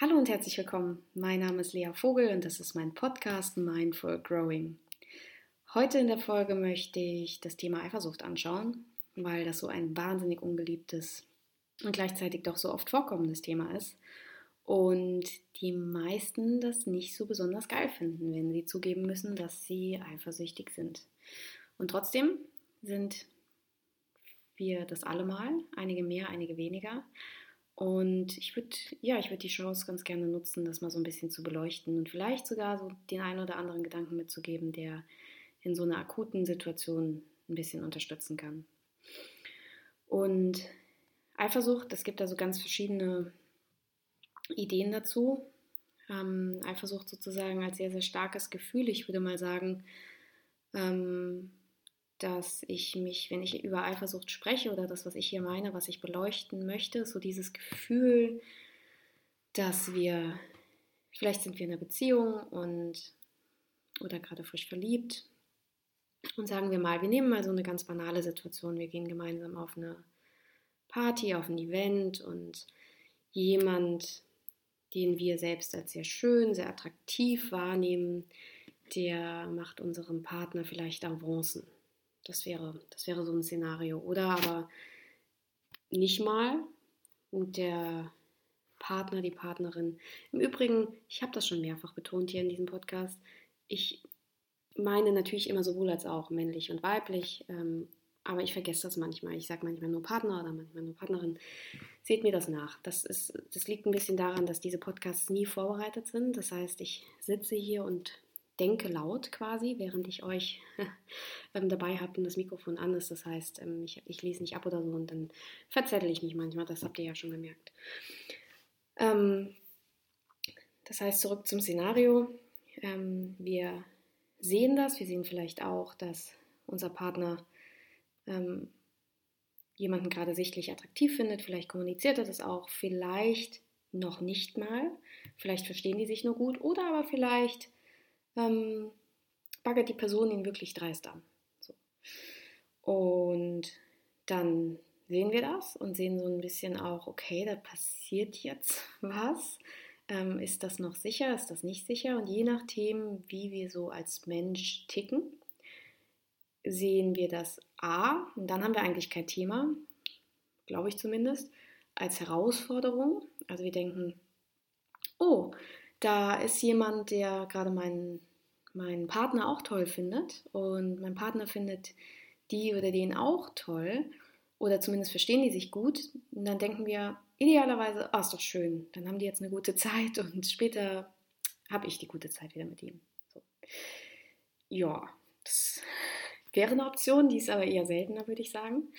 Hallo und herzlich willkommen. Mein Name ist Lea Vogel und das ist mein Podcast Mindful Growing. Heute in der Folge möchte ich das Thema Eifersucht anschauen, weil das so ein wahnsinnig unbeliebtes und gleichzeitig doch so oft vorkommendes Thema ist. Und die meisten das nicht so besonders geil finden, wenn sie zugeben müssen, dass sie eifersüchtig sind. Und trotzdem sind wir das alle mal, einige mehr, einige weniger. Und ich würde, ja, ich würde die Chance ganz gerne nutzen, das mal so ein bisschen zu beleuchten und vielleicht sogar so den einen oder anderen Gedanken mitzugeben, der in so einer akuten Situation ein bisschen unterstützen kann. Und Eifersucht, es gibt da so ganz verschiedene Ideen dazu. Ähm, Eifersucht sozusagen als sehr, sehr starkes Gefühl. Ich würde mal sagen, ähm, dass ich mich, wenn ich über Eifersucht spreche oder das, was ich hier meine, was ich beleuchten möchte, so dieses Gefühl, dass wir, vielleicht sind wir in einer Beziehung und oder gerade frisch verliebt und sagen wir mal, wir nehmen mal so eine ganz banale Situation, wir gehen gemeinsam auf eine Party, auf ein Event und jemand, den wir selbst als sehr schön, sehr attraktiv wahrnehmen, der macht unserem Partner vielleicht Avancen das wäre, das wäre so ein Szenario. Oder aber nicht mal und der Partner, die Partnerin. Im Übrigen, ich habe das schon mehrfach betont hier in diesem Podcast, ich meine natürlich immer sowohl als auch männlich und weiblich, ähm, aber ich vergesse das manchmal. Ich sage manchmal nur Partner oder manchmal nur Partnerin. Seht mir das nach. Das, ist, das liegt ein bisschen daran, dass diese Podcasts nie vorbereitet sind. Das heißt, ich sitze hier und denke laut quasi, während ich euch ähm, dabei habe und das Mikrofon an ist. Das heißt, ähm, ich, ich, lese nicht ab oder so und dann verzettel ich mich manchmal. Das habt ihr ja schon gemerkt. Ähm, das heißt, zurück zum Szenario. Wir sehen das. Wir sehen vielleicht auch, dass unser Partner jemanden gerade sichtlich attraktiv findet. Vielleicht kommuniziert er das auch. Vielleicht noch nicht mal. Vielleicht verstehen die sich nur gut. Oder aber vielleicht ähm, baggert die Person ihn wirklich dreist an. So. Und dann sehen wir das und sehen so ein bisschen auch, okay, da passiert jetzt was. Ähm, ist das noch sicher? Ist das nicht sicher? Und je nachdem, wie wir so als Mensch ticken, sehen wir das A, und dann haben wir eigentlich kein Thema, glaube ich zumindest, als Herausforderung. Also wir denken, oh, da ist jemand, der gerade meinen mein Partner auch toll findet und mein Partner findet die oder den auch toll oder zumindest verstehen die sich gut, und dann denken wir idealerweise, oh, ist doch schön, dann haben die jetzt eine gute Zeit und später habe ich die gute Zeit wieder mit ihm. So. Ja, das wäre eine Option, die ist aber eher seltener, würde ich sagen.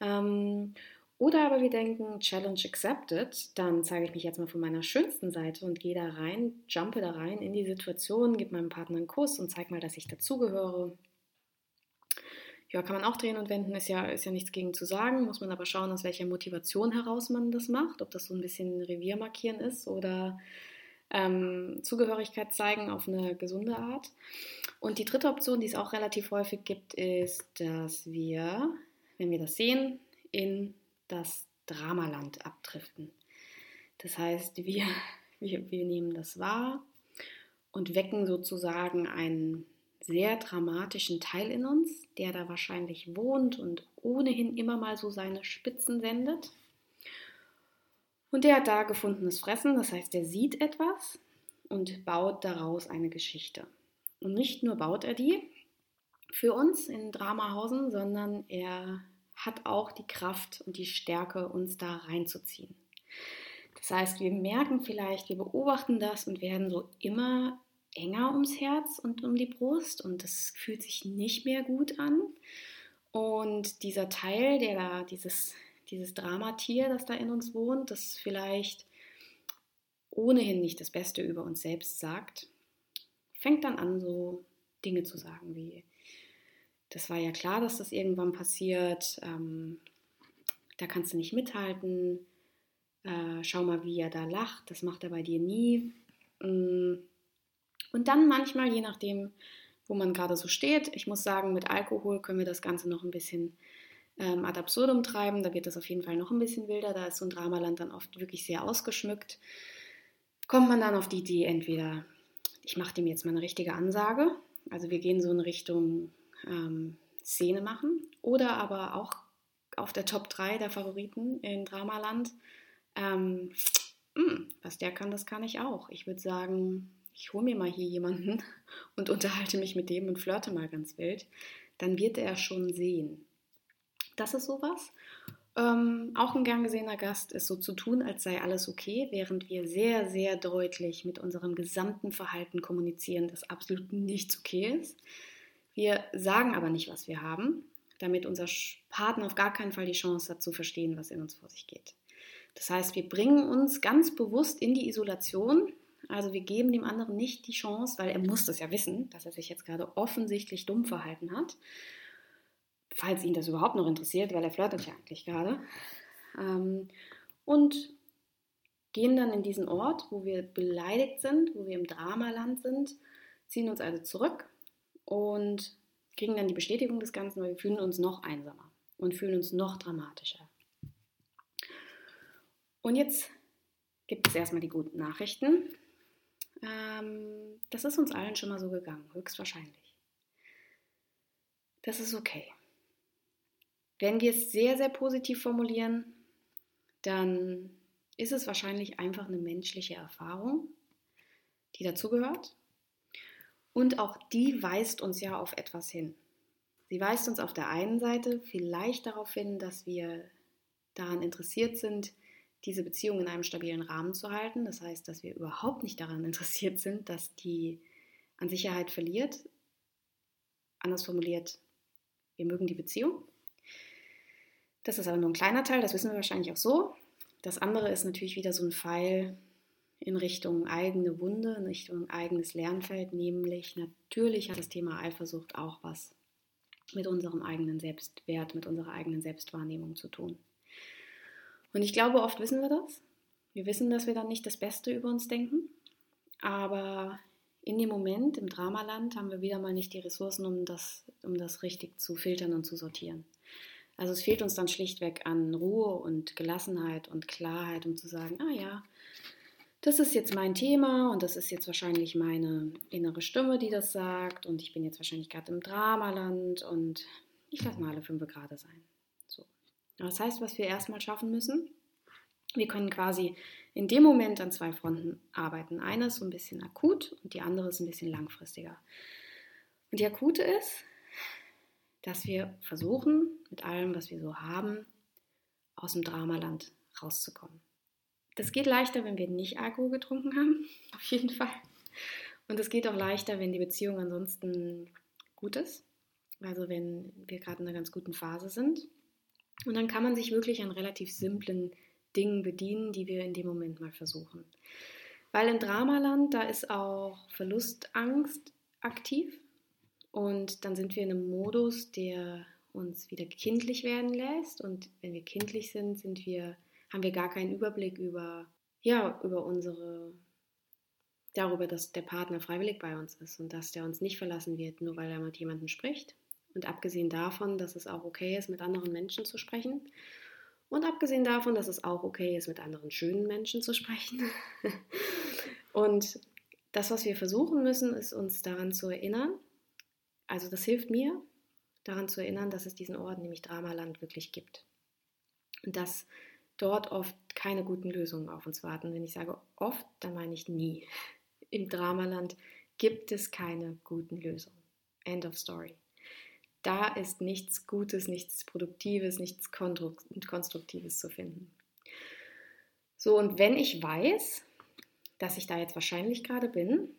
Ähm, oder aber wir denken, Challenge accepted, dann zeige ich mich jetzt mal von meiner schönsten Seite und gehe da rein, jumpe da rein in die Situation, gebe meinem Partner einen Kuss und zeige mal, dass ich dazugehöre. Ja, kann man auch drehen und wenden, ist ja, ist ja nichts gegen zu sagen, muss man aber schauen, aus welcher Motivation heraus man das macht, ob das so ein bisschen Revier markieren ist oder ähm, Zugehörigkeit zeigen auf eine gesunde Art. Und die dritte Option, die es auch relativ häufig gibt, ist, dass wir, wenn wir das sehen, in das Dramaland abdriften. Das heißt, wir, wir, wir nehmen das wahr und wecken sozusagen einen sehr dramatischen Teil in uns, der da wahrscheinlich wohnt und ohnehin immer mal so seine Spitzen sendet. Und der hat da gefundenes Fressen, das heißt, er sieht etwas und baut daraus eine Geschichte. Und nicht nur baut er die für uns in Dramahausen, sondern er hat auch die Kraft und die Stärke, uns da reinzuziehen. Das heißt, wir merken vielleicht, wir beobachten das und werden so immer enger ums Herz und um die Brust und das fühlt sich nicht mehr gut an. Und dieser Teil, der da, dieses, dieses Dramatier, das da in uns wohnt, das vielleicht ohnehin nicht das Beste über uns selbst sagt, fängt dann an, so Dinge zu sagen wie, das war ja klar, dass das irgendwann passiert. Ähm, da kannst du nicht mithalten. Äh, schau mal, wie er da lacht. Das macht er bei dir nie. Mm. Und dann manchmal, je nachdem, wo man gerade so steht, ich muss sagen, mit Alkohol können wir das Ganze noch ein bisschen ähm, ad absurdum treiben. Da wird das auf jeden Fall noch ein bisschen wilder. Da ist so ein Dramaland dann oft wirklich sehr ausgeschmückt. kommt man dann auf die Idee, entweder ich mache dem jetzt mal eine richtige Ansage, also wir gehen so in Richtung ähm, Szene machen, oder aber auch auf der Top 3 der Favoriten in Dramaland. Ähm, mh, hm, was der kann, das kann ich auch. Ich würde sagen, ich hole mir mal hier jemanden und unterhalte mich mit dem und flirte mal ganz wild. Dann wird er schon sehen. Das ist sowas. Ähm, auch ein gern gesehener Gast ist so zu tun, als sei alles okay, während wir sehr, sehr deutlich mit unserem gesamten Verhalten kommunizieren, dass absolut nichts okay ist. Wir sagen aber nicht, was wir haben, damit unser Partner auf gar keinen Fall die Chance hat zu verstehen, was in uns vor sich geht. Das heißt, wir bringen uns ganz bewusst in die Isolation. Also wir geben dem anderen nicht die Chance, weil er muss das ja wissen, dass er sich jetzt gerade offensichtlich dumm verhalten hat falls ihn das überhaupt noch interessiert, weil er flirtet ja eigentlich gerade. Ähm, und gehen dann in diesen Ort, wo wir beleidigt sind, wo wir im Dramaland sind, ziehen uns also zurück und kriegen dann die Bestätigung des Ganzen, weil wir fühlen uns noch einsamer und fühlen uns noch dramatischer. Und jetzt gibt es erstmal die guten Nachrichten. Ähm, das ist uns allen schon mal so gegangen, höchstwahrscheinlich. Das ist okay. Wenn wir es sehr, sehr positiv formulieren, dann ist es wahrscheinlich einfach eine menschliche Erfahrung, die dazugehört. Und auch die weist uns ja auf etwas hin. Sie weist uns auf der einen Seite vielleicht darauf hin, dass wir daran interessiert sind, diese Beziehung in einem stabilen Rahmen zu halten. Das heißt, dass wir überhaupt nicht daran interessiert sind, dass die an Sicherheit verliert. Anders formuliert, wir mögen die Beziehung. Das ist aber nur ein kleiner Teil, das wissen wir wahrscheinlich auch so. Das andere ist natürlich wieder so ein Pfeil in Richtung eigene Wunde, in Richtung eigenes Lernfeld, nämlich natürlich hat das Thema Eifersucht auch was mit unserem eigenen Selbstwert, mit unserer eigenen Selbstwahrnehmung zu tun. Und ich glaube, oft wissen wir das. Wir wissen, dass wir dann nicht das Beste über uns denken, aber in dem Moment, im Dramaland, haben wir wieder mal nicht die Ressourcen, um das, um das richtig zu filtern und zu sortieren. Also es fehlt uns dann schlichtweg an Ruhe und Gelassenheit und Klarheit, um zu sagen, ah ja, das ist jetzt mein Thema und das ist jetzt wahrscheinlich meine innere Stimme, die das sagt und ich bin jetzt wahrscheinlich gerade im Dramaland und ich lasse mal alle fünf gerade sein. So. Das heißt, was wir erstmal schaffen müssen, wir können quasi in dem Moment an zwei Fronten arbeiten. Eine ist so ein bisschen akut und die andere ist ein bisschen langfristiger. Und die akute ist, dass wir versuchen, mit allem, was wir so haben, aus dem Dramaland rauszukommen. Das geht leichter, wenn wir nicht Alkohol getrunken haben, auf jeden Fall. Und es geht auch leichter, wenn die Beziehung ansonsten gut ist. Also wenn wir gerade in einer ganz guten Phase sind. Und dann kann man sich wirklich an relativ simplen Dingen bedienen, die wir in dem Moment mal versuchen. Weil im Dramaland, da ist auch Verlustangst aktiv. Und dann sind wir in einem Modus, der uns wieder kindlich werden lässt. Und wenn wir kindlich sind, sind wir, haben wir gar keinen Überblick über, ja, über unsere, darüber, dass der Partner freiwillig bei uns ist und dass der uns nicht verlassen wird, nur weil er mit jemandem spricht. Und abgesehen davon, dass es auch okay ist, mit anderen Menschen zu sprechen. Und abgesehen davon, dass es auch okay ist, mit anderen schönen Menschen zu sprechen. und das, was wir versuchen müssen, ist uns daran zu erinnern, also das hilft mir, daran zu erinnern, dass es diesen Ort, nämlich Dramaland, wirklich gibt. Und dass dort oft keine guten Lösungen auf uns warten. Wenn ich sage oft, dann meine ich nie. Im Dramaland gibt es keine guten Lösungen. End of story. Da ist nichts Gutes, nichts Produktives, nichts Konstruktives zu finden. So, und wenn ich weiß, dass ich da jetzt wahrscheinlich gerade bin,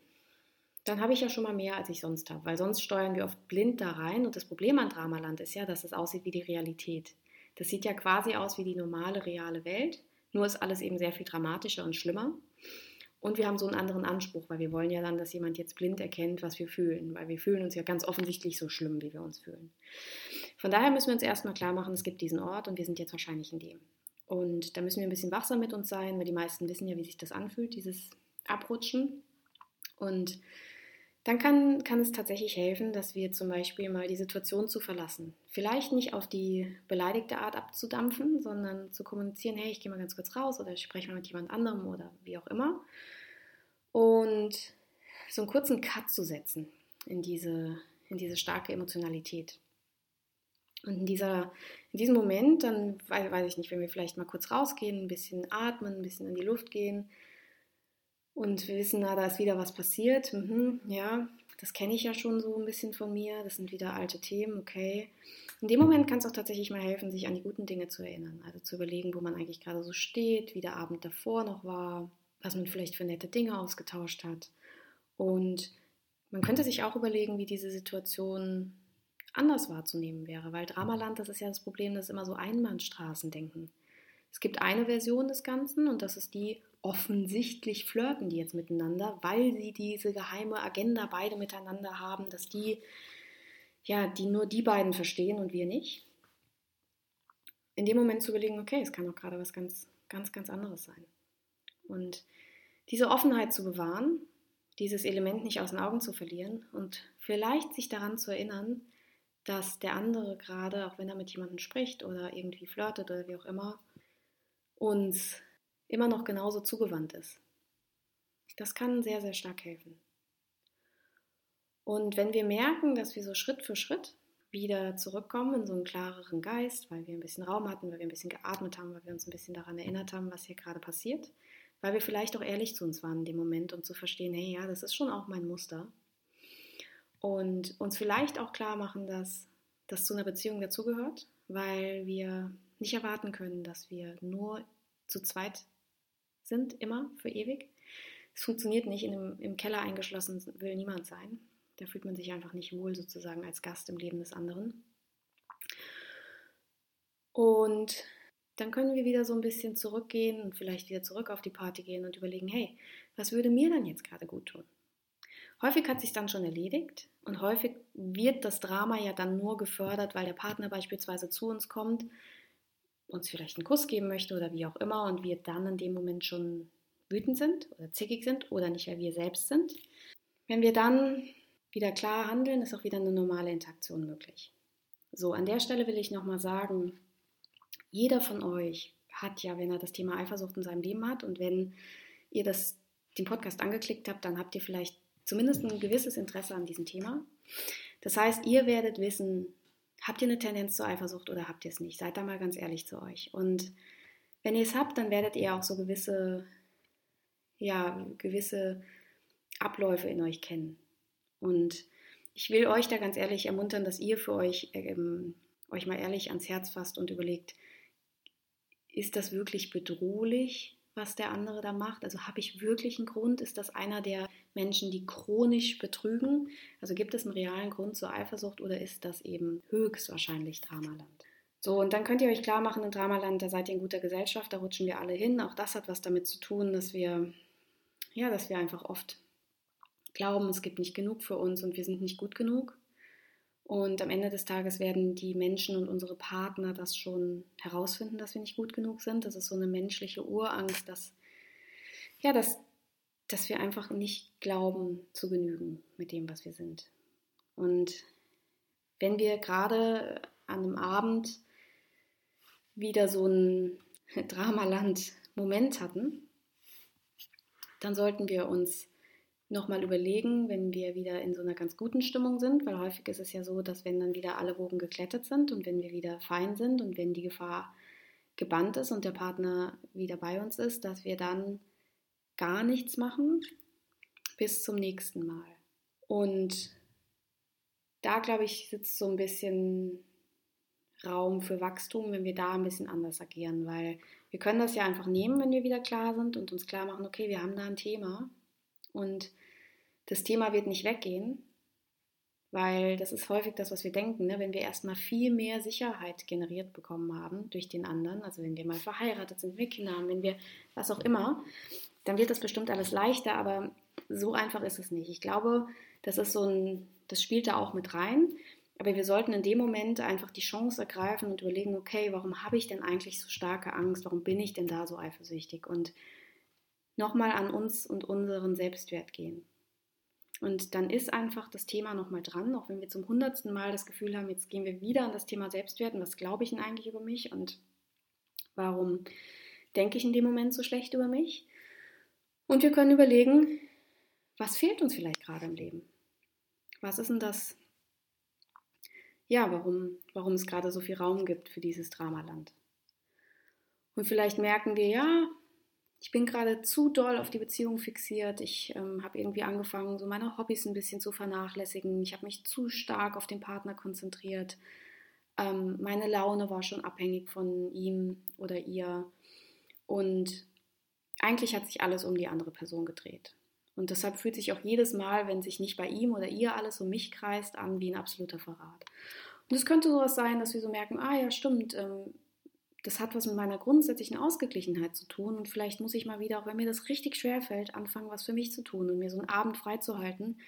dann habe ich ja schon mal mehr, als ich sonst habe, weil sonst steuern wir oft blind da rein. Und das Problem an Dramaland ist ja, dass es aussieht wie die Realität. Das sieht ja quasi aus wie die normale, reale Welt, nur ist alles eben sehr viel dramatischer und schlimmer. Und wir haben so einen anderen Anspruch, weil wir wollen ja dann, dass jemand jetzt blind erkennt, was wir fühlen, weil wir fühlen uns ja ganz offensichtlich so schlimm, wie wir uns fühlen. Von daher müssen wir uns erstmal klar machen, es gibt diesen Ort und wir sind jetzt wahrscheinlich in dem. Und da müssen wir ein bisschen wachsam mit uns sein, weil die meisten wissen ja, wie sich das anfühlt, dieses Abrutschen. Und dann kann, kann es tatsächlich helfen, dass wir zum Beispiel mal die Situation zu verlassen. Vielleicht nicht auf die beleidigte Art abzudampfen, sondern zu kommunizieren, hey, ich gehe mal ganz kurz raus oder ich spreche mal mit jemand anderem oder wie auch immer. und so einen kurzen Cut zu setzen in diese, in diese starke Emotionalität. Und in, dieser, in diesem Moment, dann weiß ich nicht, wenn wir vielleicht mal kurz rausgehen, ein bisschen atmen, ein bisschen in die Luft gehen und wir wissen, na, da ist wieder was passiert. Mhm, ja, das kenne ich ja schon so ein bisschen von mir. Das sind wieder alte Themen, okay. In dem Moment kann es auch tatsächlich mal helfen, sich an die guten Dinge zu erinnern. Also zu überlegen, wo man eigentlich gerade so steht, wie der Abend davor noch war, was man vielleicht für nette Dinge ausgetauscht hat. Und man könnte sich auch überlegen, wie diese Situation anders wahrzunehmen wäre, weil Dramaland, das ist ja das Problem, das ist immer so Einbahnstraßendenken. Es gibt eine Version des Ganzen und das ist die, offensichtlich flirten die jetzt miteinander, weil sie diese geheime Agenda beide miteinander haben, dass die, ja, die nur die beiden verstehen und wir nicht. In dem Moment zu überlegen, okay, es kann doch gerade was ganz, ganz, ganz anderes sein. Und diese Offenheit zu bewahren, dieses Element nicht aus den Augen zu verlieren und vielleicht sich daran zu erinnern, dass der andere gerade, auch wenn er mit jemandem spricht oder irgendwie flirtet oder wie auch immer, uns immer noch genauso zugewandt ist. Das kann sehr, sehr stark helfen. Und wenn wir merken, dass wir so Schritt für Schritt wieder zurückkommen in so einen klareren Geist, weil wir ein bisschen Raum hatten, weil wir ein bisschen geatmet haben, weil wir uns ein bisschen daran erinnert haben, was hier gerade passiert, weil wir vielleicht auch ehrlich zu uns waren in dem Moment und zu verstehen, hey, ja, das ist schon auch mein Muster. Und uns vielleicht auch klar machen, dass das zu einer Beziehung dazugehört, weil wir nicht erwarten können, dass wir nur zu zweit sind, immer, für ewig. Es funktioniert nicht, in einem, im Keller eingeschlossen will niemand sein. Da fühlt man sich einfach nicht wohl sozusagen als Gast im Leben des anderen. Und dann können wir wieder so ein bisschen zurückgehen und vielleicht wieder zurück auf die Party gehen und überlegen, hey, was würde mir dann jetzt gerade gut tun? Häufig hat sich dann schon erledigt und häufig wird das Drama ja dann nur gefördert, weil der Partner beispielsweise zu uns kommt uns vielleicht einen Kuss geben möchte oder wie auch immer und wir dann in dem Moment schon wütend sind oder zickig sind oder nicht, weil wir selbst sind. Wenn wir dann wieder klar handeln, ist auch wieder eine normale Interaktion möglich. So, an der Stelle will ich nochmal sagen, jeder von euch hat ja, wenn er das Thema Eifersucht in seinem Leben hat und wenn ihr das, den Podcast angeklickt habt, dann habt ihr vielleicht zumindest ein gewisses Interesse an diesem Thema. Das heißt, ihr werdet wissen, Habt ihr eine Tendenz zur Eifersucht oder habt ihr es nicht? Seid da mal ganz ehrlich zu euch. Und wenn ihr es habt, dann werdet ihr auch so gewisse, ja, gewisse Abläufe in euch kennen. Und ich will euch da ganz ehrlich ermuntern, dass ihr für euch ähm, euch mal ehrlich ans Herz fasst und überlegt, ist das wirklich bedrohlich, was der andere da macht? Also habe ich wirklich einen Grund? Ist das einer der Menschen, die chronisch betrügen? Also gibt es einen realen Grund zur Eifersucht oder ist das eben höchstwahrscheinlich Dramaland? So, und dann könnt ihr euch klar machen, in Dramaland, da seid ihr in guter Gesellschaft, da rutschen wir alle hin. Auch das hat was damit zu tun, dass wir, ja, dass wir einfach oft glauben, es gibt nicht genug für uns und wir sind nicht gut genug. Und am Ende des Tages werden die Menschen und unsere Partner das schon herausfinden, dass wir nicht gut genug sind. Das ist so eine menschliche Urangst, dass, ja, dass, dass wir einfach nicht glauben zu genügen mit dem, was wir sind. Und wenn wir gerade an einem Abend wieder so ein Dramaland-Moment hatten, dann sollten wir uns nochmal überlegen, wenn wir wieder in so einer ganz guten Stimmung sind, weil häufig ist es ja so, dass wenn dann wieder alle Wogen geklettert sind und wenn wir wieder fein sind und wenn die Gefahr gebannt ist und der Partner wieder bei uns ist, dass wir dann gar nichts machen bis zum nächsten Mal. Und da, glaube ich, sitzt so ein bisschen Raum für Wachstum, wenn wir da ein bisschen anders agieren, weil wir können das ja einfach nehmen, wenn wir wieder klar sind und uns klar machen, okay, wir haben da ein Thema und das Thema wird nicht weggehen, weil das ist häufig das, was wir denken, ne? wenn wir erstmal viel mehr Sicherheit generiert bekommen haben durch den anderen, also wenn wir mal verheiratet sind, wenn wir Kinder haben, wenn wir was auch immer, dann wird das bestimmt alles leichter, aber so einfach ist es nicht. Ich glaube, das ist so ein, das spielt da auch mit rein. Aber wir sollten in dem Moment einfach die Chance ergreifen und überlegen, okay, warum habe ich denn eigentlich so starke Angst? Warum bin ich denn da so eifersüchtig? Und nochmal an uns und unseren Selbstwert gehen. Und dann ist einfach das Thema nochmal dran, auch wenn wir zum hundertsten Mal das Gefühl haben, jetzt gehen wir wieder an das Thema Selbstwert was glaube ich denn eigentlich über mich und warum denke ich in dem Moment so schlecht über mich. Und wir können überlegen, was fehlt uns vielleicht gerade im Leben? Was ist denn das, ja, warum, warum es gerade so viel Raum gibt für dieses Dramaland? Und vielleicht merken wir, ja, ich bin gerade zu doll auf die Beziehung fixiert. Ich ähm, habe irgendwie angefangen, so meine Hobbys ein bisschen zu vernachlässigen. Ich habe mich zu stark auf den Partner konzentriert. Ähm, meine Laune war schon abhängig von ihm oder ihr. Und eigentlich hat sich alles um die andere Person gedreht. Und deshalb fühlt sich auch jedes Mal, wenn sich nicht bei ihm oder ihr alles um mich kreist, an wie ein absoluter Verrat. Und es könnte sowas sein, dass wir so merken, ah ja, stimmt, ähm, das hat was mit meiner grundsätzlichen Ausgeglichenheit zu tun und vielleicht muss ich mal wieder, auch wenn mir das richtig schwer fällt, anfangen, was für mich zu tun und mir so einen Abend freizuhalten,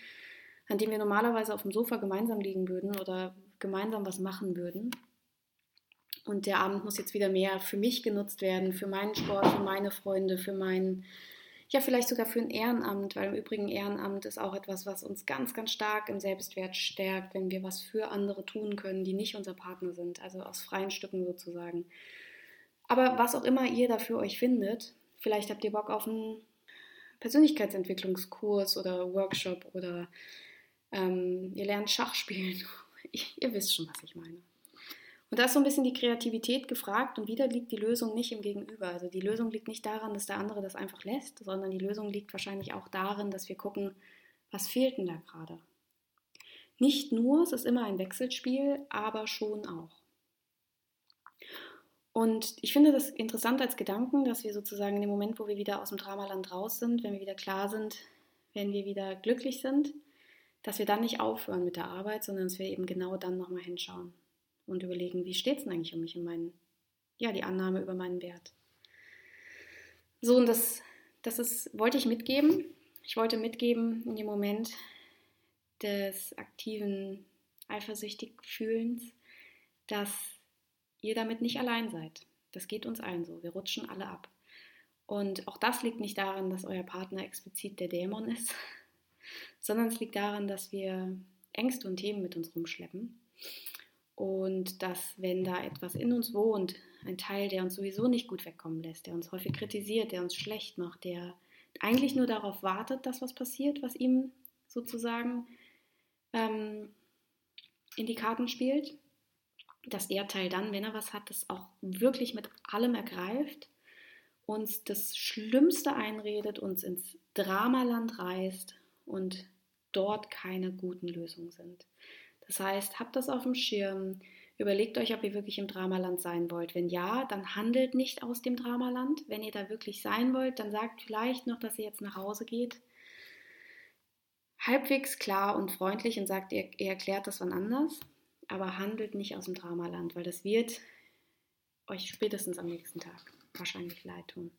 an dem wir normalerweise auf dem Sofa gemeinsam liegen würden oder gemeinsam was machen würden. Und der Abend muss jetzt wieder mehr für mich genutzt werden, für meinen Sport, für meine Freunde, für meinen, ja, vielleicht sogar für ein Ehrenamt, weil im Übrigen Ehrenamt ist auch etwas, was uns ganz, ganz stark im Selbstwert stärkt, wenn wir was für andere tun können, die nicht unser Partner sind, also aus freien Stücken sozusagen. Aber was auch immer ihr da für euch findet, vielleicht habt ihr Bock auf einen Persönlichkeitsentwicklungskurs oder Workshop oder ähm, ihr lernt Schach spielen. ihr wisst schon, was ich meine. Und da ist so ein bisschen die Kreativität gefragt und wieder liegt die Lösung nicht im Gegenüber. Also die Lösung liegt nicht daran, dass der andere das einfach lässt, sondern die Lösung liegt wahrscheinlich auch darin, dass wir gucken, was fehlt denn da gerade. Nicht nur, es ist immer ein Wechselspiel, aber schon auch. Und ich finde das interessant als Gedanken, dass wir sozusagen in dem Moment, wo wir wieder aus dem Dramaland raus sind, wenn wir wieder klar sind, wenn wir wieder glücklich sind, dass wir dann nicht aufhören mit der Arbeit, sondern dass wir eben genau dann nochmal hinschauen und überlegen, wie steht es denn eigentlich um mich und meinen, ja, die Annahme über meinen Wert. So, und das, das ist, wollte ich mitgeben. Ich wollte mitgeben in dem Moment des aktiven eifersüchtig Fühlens, dass ihr damit nicht allein seid. Das geht uns allen so. Wir rutschen alle ab. Und auch das liegt nicht daran, dass euer Partner explizit der Dämon ist, sondern es liegt daran, dass wir Ängste und Themen mit uns rumschleppen. Und dass, wenn da etwas in uns wohnt, ein Teil, der uns sowieso nicht gut wegkommen lässt, der uns häufig kritisiert, der uns schlecht macht, der eigentlich nur darauf wartet, dass was passiert, was ihm sozusagen ähm, in die Karten spielt, dass der Teil dann, wenn er was hat, das auch wirklich mit allem ergreift, uns das Schlimmste einredet, uns ins Dramaland reißt und dort keine guten Lösungen sind. Das heißt, habt das auf dem Schirm, überlegt euch, ob ihr wirklich im Dramaland sein wollt. Wenn ja, dann handelt nicht aus dem Dramaland. Wenn ihr da wirklich sein wollt, dann sagt vielleicht noch, dass ihr jetzt nach Hause geht. Halbwegs klar und freundlich und sagt, ihr, ihr erklärt das wann anders aber handelt nicht aus dem Dramaland, weil das wird euch spätestens am nächsten Tag wahrscheinlich leid tun.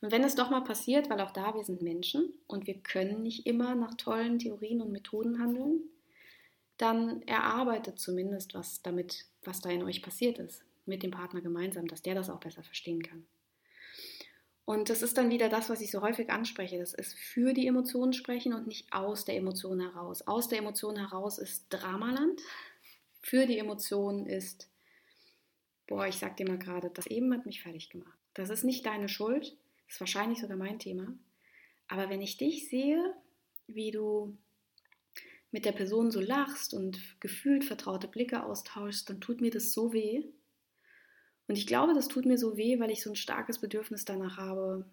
Und wenn es doch mal passiert, weil auch da wir sind Menschen und wir können nicht immer nach tollen Theorien und Methoden handeln, dann erarbeitet zumindest was damit, was da in euch passiert ist, mit dem Partner gemeinsam, dass der das auch besser verstehen kann. Und das ist dann wieder das, was ich so häufig anspreche. Das ist für die Emotionen sprechen und nicht aus der Emotion heraus. Aus der Emotion heraus ist Dramaland für die Emotionen ist, boah, ich sag dir mal gerade, das eben hat mich fertig gemacht. Das ist nicht deine Schuld, das ist wahrscheinlich sogar mein Thema. Aber wenn ich dich sehe, wie du mit der Person so lachst und gefühlt vertraute Blicke austauschst, dann tut mir das so weh. Und ich glaube, das tut mir so weh, weil ich so ein starkes Bedürfnis danach habe,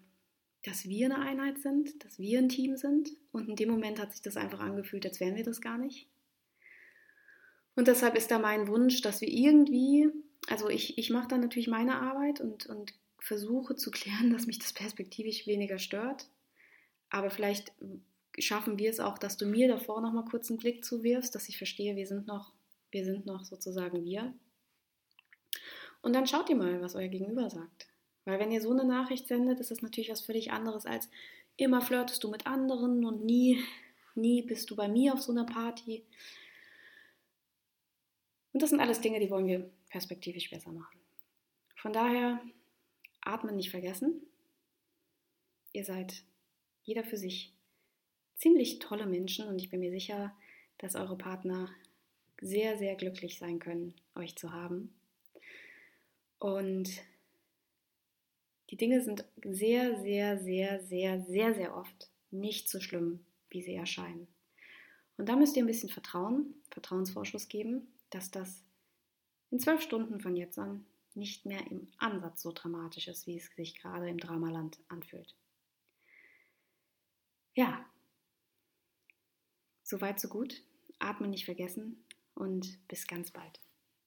dass wir eine Einheit sind, dass wir ein Team sind. Und in dem Moment hat sich das einfach angefühlt, als wären wir das gar nicht. Und deshalb ist da mein Wunsch, dass wir irgendwie, also ich, ich mache da natürlich meine Arbeit und, und versuche zu klären, dass mich das perspektivisch weniger stört. Aber vielleicht schaffen wir es auch, dass du mir davor noch mal kurz einen Blick zuwirfst, dass ich verstehe, wir sind noch, wir sind noch sozusagen wir. Und dann schaut ihr mal, was euer Gegenüber sagt. Weil wenn ihr so eine Nachricht sendet, ist das natürlich was völlig anderes als immer flirtest du mit anderen und nie, nie bist du bei mir auf so einer Party. Und das sind alles Dinge, die wollen wir perspektivisch besser machen. Von daher, atmen nicht vergessen. Ihr seid jeder für sich ziemlich tolle Menschen und ich bin mir sicher, dass eure Partner sehr, sehr glücklich sein können, euch zu haben. Und die Dinge sind sehr, sehr, sehr, sehr, sehr, sehr oft nicht so schlimm, wie sie erscheinen. Und da müsst ihr ein bisschen Vertrauen, Vertrauensvorschuss geben, dass das in zwölf Stunden von jetzt an nicht mehr im Ansatz so dramatisch ist, wie es sich gerade im Dramaland anfühlt. Ja, soweit so gut. Atmen nicht vergessen und bis ganz bald.